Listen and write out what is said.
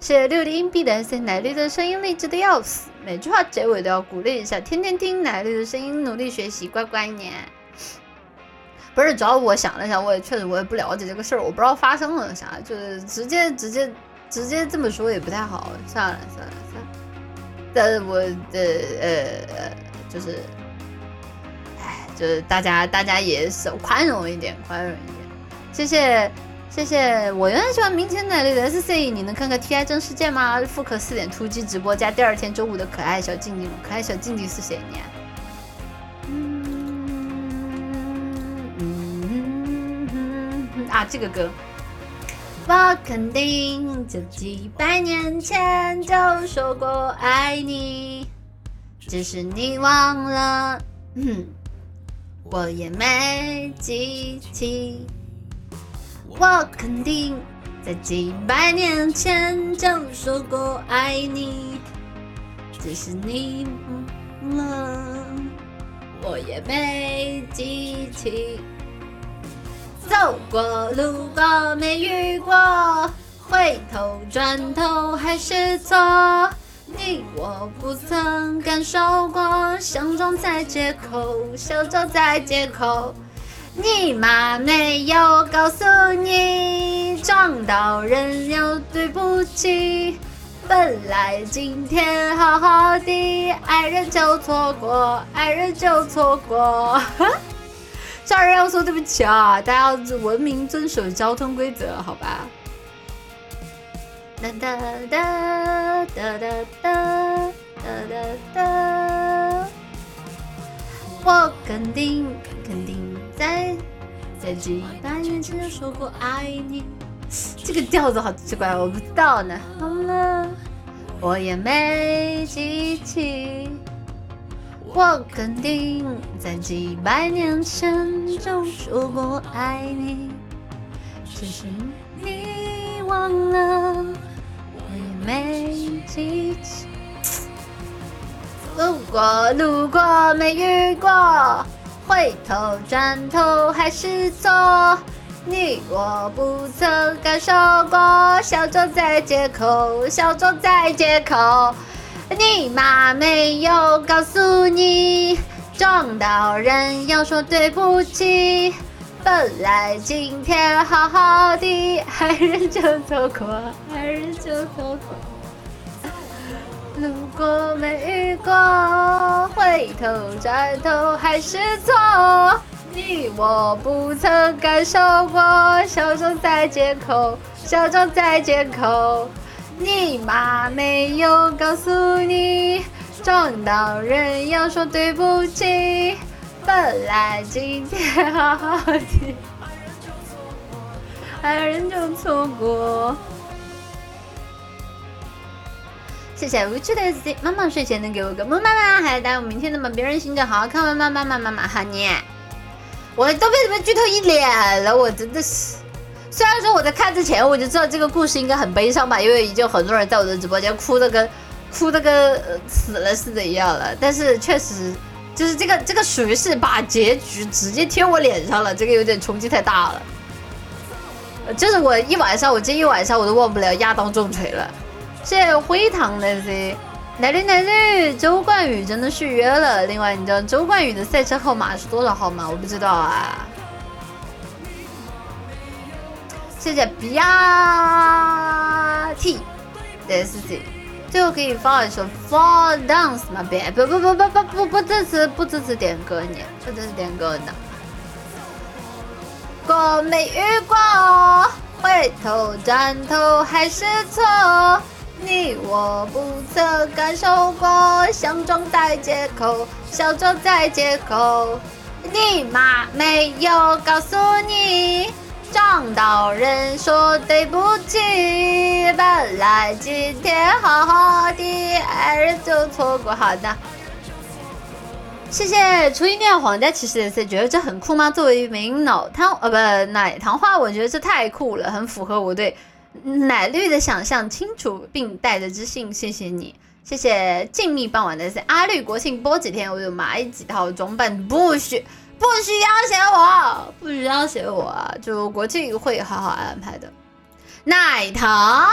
谢谢六的硬币的 S，奶绿的声音励志的要死，每句话结尾都要鼓励一下，天天听奶绿的声音，努力学习，乖乖念。不是，主要我想了想，我也确实我也不了解这个事儿，我不知道发生了啥，就是直接直接直接这么说也不太好，算了算了算了。但是我的呃呃就是，哎，就是大家大家也是宽容一点，宽容一点，谢谢。谢谢，我原来喜欢明天奶绿的 S C，你能看看 T I 真世界吗？复刻四点突击直播加第二天周五的可爱小静静，可爱小静静是谁呢？啊，这个歌，我肯定就几百年前就说过爱你，只是你忘了，嗯我也没记起。我肯定在几百年前就说过爱你，只是你忘了，我也没记起。走过路过没遇过，回头转头还是错。你我不曾感受过，相撞在街口，相撞在街口。你妈没有告诉你，撞到人要对不起。本来今天好好的，爱人就错过，爱人就错过。家人要说对不起啊，大家要文明遵守交通规则，好吧？哒哒哒哒哒哒哒哒哒。我肯定，肯定。在在几百年前就说过爱你，这个调子好奇怪，我不知道呢。好了，我也没记起。我肯定在几百年前就说过爱你，只是你忘了，我也没记起。过路过没遇过。回头转头还是错，你我不曾感受过。小走在街口，小走在街口，你妈没有告诉你，撞到人要说对不起。本来今天好好的，爱人就错过，爱人就错过。路过没遇过，回头转头还是错。你我不曾感受过，小走在街口，小走在街口。你妈没有告诉你，撞到人要说对不起。本来今天好好的，爱人就错过。谢谢无趣的 S 妈妈睡前能给我个么么哒，还要带我明天的吗？别人心情好好看吗？妈妈妈妈妈哈你，我都被你们剧透一脸了，我真的是。虽然说我在看之前我就知道这个故事应该很悲伤吧，因为已经很多人在我的直播间哭的跟哭的跟死了似的一样了，但是确实就是这个这个属于是把结局直接贴我脸上了，这个有点冲击太大了。就是我一晚上，我这一晚上我都忘不了亚当重锤了。谢谢灰糖的 Z，奶绿奶绿，周冠宇真的续约了。另外，你知道周冠宇的赛车号码是多少号吗？我不知道啊。谢谢 B R T 的 S Z，最后可以放一首 Fall Dance 吗？别不不不不不不不支持不支持点歌你，不支持点歌的。过没遇过，回头转头还是错。你我不曾感受过，相撞在街口，小走在街口。你妈没有告诉你，撞到人说对不起。本来今天好好的，爱人就错过。好的，谢谢初一面皇家骑士的 C，觉得这很酷吗？作为一名脑汤呃不奶糖花，我觉得这太酷了，很符合我对。奶绿的想象清楚并带着自信，谢谢你，谢谢静谧傍晚的阿绿国庆播几天我就买几套装扮，不需不需要写我，不需要写我，就国庆会好好安排的。奶糖。